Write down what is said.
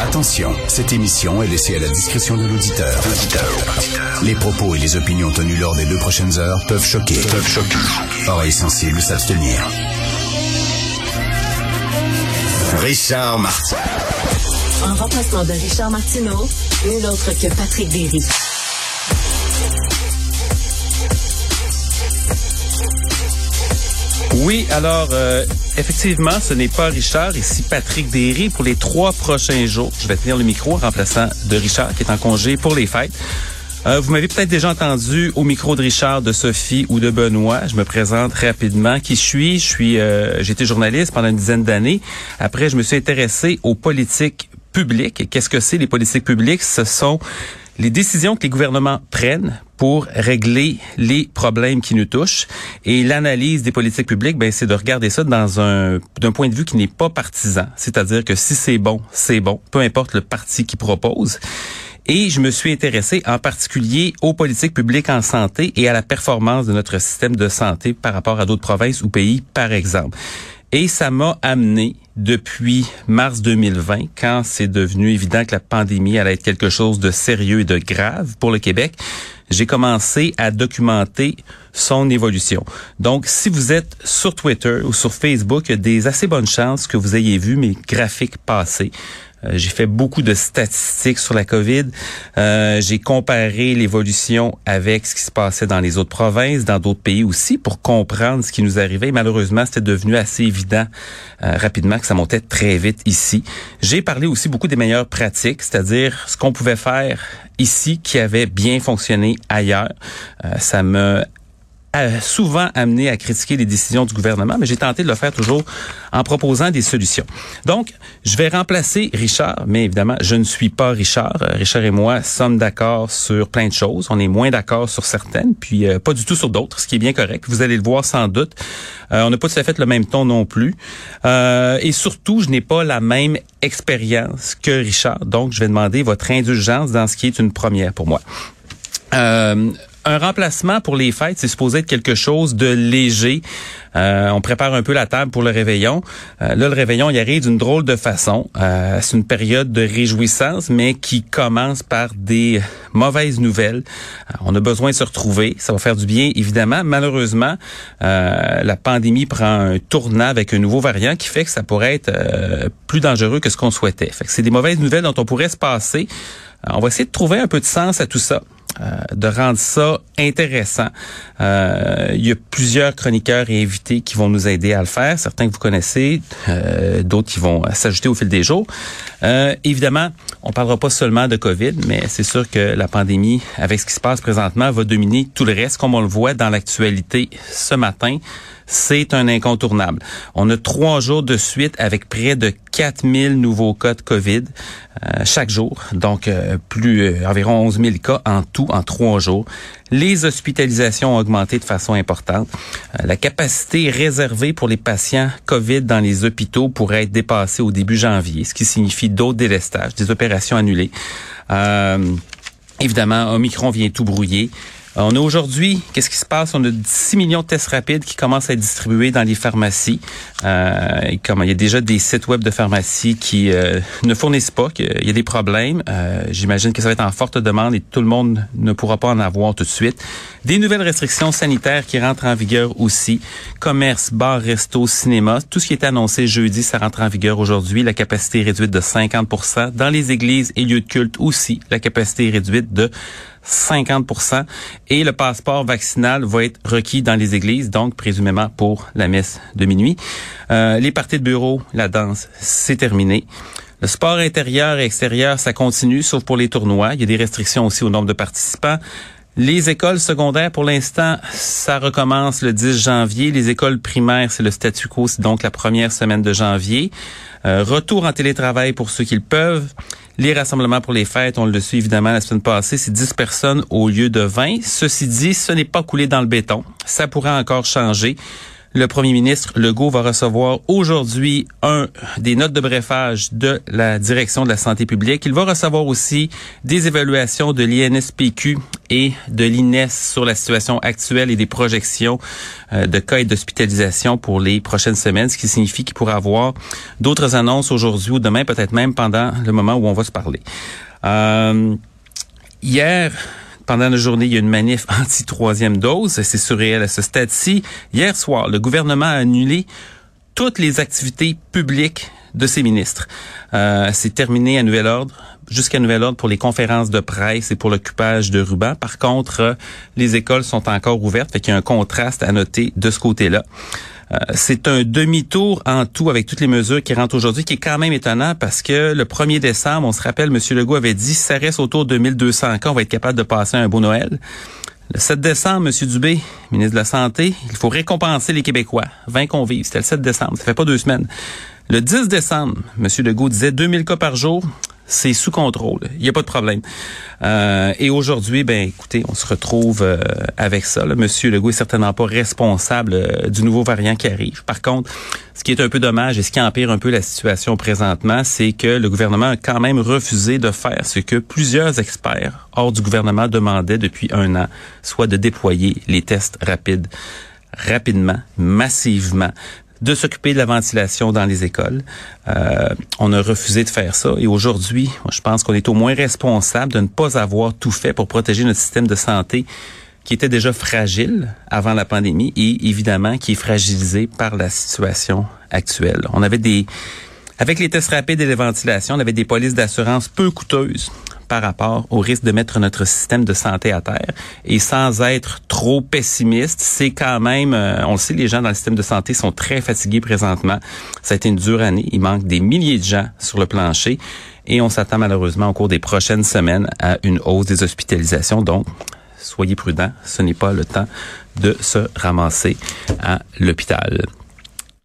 Attention, cette émission est laissée à la discrétion de l'auditeur. Les propos et les opinions tenues lors des deux prochaines heures peuvent choquer. Peuvent choquer. Oreilles sensibles s'abstenir. Richard Martin. En remplacement de Richard Martineau, nul autre que Patrick Derry. Oui, alors euh, effectivement, ce n'est pas Richard, ici Patrick Derry pour les trois prochains jours. Je vais tenir le micro en remplaçant de Richard qui est en congé pour les fêtes. Euh, vous m'avez peut-être déjà entendu au micro de Richard, de Sophie ou de Benoît. Je me présente rapidement. Qui suis? Je suis, euh, j'ai été journaliste pendant une dizaine d'années. Après, je me suis intéressé aux politiques publiques. Qu'est-ce que c'est les politiques publiques? Ce sont les décisions que les gouvernements prennent pour régler les problèmes qui nous touchent. Et l'analyse des politiques publiques, ben, c'est de regarder ça dans un d'un point de vue qui n'est pas partisan. C'est-à-dire que si c'est bon, c'est bon, peu importe le parti qui propose. Et je me suis intéressé en particulier aux politiques publiques en santé et à la performance de notre système de santé par rapport à d'autres provinces ou pays, par exemple. Et ça m'a amené depuis mars 2020, quand c'est devenu évident que la pandémie allait être quelque chose de sérieux et de grave pour le Québec, j'ai commencé à documenter son évolution. Donc, si vous êtes sur Twitter ou sur Facebook, il y a des assez bonnes chances que vous ayez vu mes graphiques passer. Euh, j'ai fait beaucoup de statistiques sur la COVID. Euh, j'ai comparé l'évolution avec ce qui se passait dans les autres provinces, dans d'autres pays aussi, pour comprendre ce qui nous arrivait. malheureusement, c'était devenu assez évident euh, rapidement que ça montait très vite ici. J'ai parlé aussi beaucoup des meilleures pratiques, c'est-à-dire ce qu'on pouvait faire ici qui avait bien fonctionné ailleurs. ça me souvent amené à critiquer les décisions du gouvernement, mais j'ai tenté de le faire toujours en proposant des solutions. Donc, je vais remplacer Richard, mais évidemment, je ne suis pas Richard. Euh, Richard et moi sommes d'accord sur plein de choses. On est moins d'accord sur certaines, puis euh, pas du tout sur d'autres, ce qui est bien correct. Vous allez le voir sans doute. Euh, on n'a pas tout à fait le même ton non plus. et surtout, je n'ai pas la même expérience que Richard. Donc, je vais demander votre indulgence dans ce qui est une première pour moi. Un remplacement pour les fêtes, c'est supposé être quelque chose de léger. Euh, on prépare un peu la table pour le réveillon. Euh, là, le réveillon, il arrive d'une drôle de façon. Euh, c'est une période de réjouissance, mais qui commence par des mauvaises nouvelles. on a besoin de se retrouver. Ça va faire du bien, évidemment. Malheureusement, la pandémie prend un tournant avec un nouveau variant qui fait que ça pourrait être plus dangereux que ce qu'on souhaitait. Fait c'est des mauvaises nouvelles dont on pourrait se passer. on va essayer de trouver un peu de sens à tout ça. Euh, de rendre ça intéressant. Euh, il y a plusieurs chroniqueurs et invités qui vont nous aider à le faire. Certains que vous connaissez, euh, d'autres qui vont s'ajouter au fil des jours. évidemment, on parlera pas seulement de COVID, mais c'est sûr que la pandémie, avec ce qui se passe présentement, va dominer tout le reste, comme on le voit dans l'actualité ce matin c'est un incontournable. On a trois jours de suite avec près de 4000 nouveaux cas de COVID euh, chaque jour, donc euh, plus euh, environ 11 000 cas en tout en trois jours. Les hospitalisations ont augmenté de façon importante. la capacité réservée pour les patients COVID dans les hôpitaux pourrait être dépassée au début janvier, ce qui signifie d'autres délestages, des opérations annulées. Évidemment, Omicron vient tout brouiller. On a aujourd'hui, qu'est-ce qui se passe? On a 6 millions de tests rapides qui commencent à être distribués dans les pharmacies. Euh, il y a déjà des sites web de pharmacies qui euh, ne fournissent pas, qu'il y a des problèmes. Euh, j'imagine que ça va être en forte demande et tout le monde ne pourra pas en avoir tout de suite. Des nouvelles restrictions sanitaires qui rentrent en vigueur aussi. Commerce, bar, resto, cinéma, tout ce qui est annoncé jeudi, ça rentre en vigueur aujourd'hui. La capacité est réduite de 50% Dans les églises et lieux de culte aussi, la capacité est réduite de 50% et le passeport vaccinal va être requis dans les églises, donc présumément pour la messe de minuit. Euh, les parties de bureau, la danse, c'est terminé. Le sport intérieur et extérieur, ça continue, sauf pour les tournois. Il y a des restrictions aussi au nombre de participants. Les écoles secondaires, pour l'instant, ça recommence le 10 janvier. Les écoles primaires, c'est le statu quo, c'est donc la première semaine de janvier. Euh, retour en télétravail pour ceux qui le peuvent. Les rassemblements pour les fêtes, on le suit évidemment la semaine passée, c'est 10 personnes au lieu de 20. Ceci dit, ce n'est pas coulé dans le béton. Ça pourrait encore changer. Le premier ministre Legault va recevoir aujourd'hui un des notes de brefage de la direction de la santé publique. Il va recevoir aussi des évaluations de l'INSPQ et de l'INES sur la situation actuelle et des projections euh, de cas et d'hospitalisation pour les prochaines semaines, ce qui signifie qu'il pourrait y avoir d'autres annonces aujourd'hui ou demain, peut-être même pendant le moment où on va se parler. Euh, hier, pendant la journée, il y a une manif anti-troisième dose. C'est surréel à ce stade-ci. Hier soir, le gouvernement a annulé toutes les activités publiques de ses ministres. Euh, c'est terminé à nouvel ordre, jusqu'à nouvel ordre pour les conférences de presse et pour l'occupage de ruban. Par contre, euh, les écoles sont encore ouvertes, fait qu'il y a un contraste à noter de ce côté-là. Euh, c'est un demi-tour en tout avec toutes les mesures qui rentrent aujourd'hui, qui est quand même étonnant parce que le 1er décembre, on se rappelle, M. Legault avait dit, ça reste autour de 1200 cas, on va être capable de passer un beau Noël. Le 7 décembre, M. Dubé, ministre de la Santé, il faut récompenser les Québécois. 20 convives, c'était le 7 décembre, ça fait pas deux semaines. Le 10 décembre, M. Legault disait 2000 cas par jour c'est sous contrôle. Il n'y a pas de problème. Euh, et aujourd'hui, ben écoutez, on se retrouve euh, avec ça. Là. Monsieur Legault est certainement pas responsable euh, du nouveau variant qui arrive. Par contre, ce qui est un peu dommage et ce qui empire un peu la situation présentement, c'est que le gouvernement a quand même refusé de faire ce que plusieurs experts hors du gouvernement demandaient depuis un an, soit de déployer les tests rapides rapidement, massivement de s'occuper de la ventilation dans les écoles. Euh, on a refusé de faire ça et aujourd'hui, je pense qu'on est au moins responsable de ne pas avoir tout fait pour protéger notre système de santé qui était déjà fragile avant la pandémie et évidemment qui est fragilisé par la situation actuelle. On avait des avec les tests rapides et les ventilations, on avait des polices d'assurance peu coûteuses par rapport au risque de mettre notre système de santé à terre. Et sans être trop pessimiste, c'est quand même, euh, on le sait, les gens dans le système de santé sont très fatigués présentement. Ça a été une dure année. Il manque des milliers de gens sur le plancher. Et on s'attend malheureusement au cours des prochaines semaines à une hausse des hospitalisations. Donc, soyez prudents, ce n'est pas le temps de se ramasser à l'hôpital.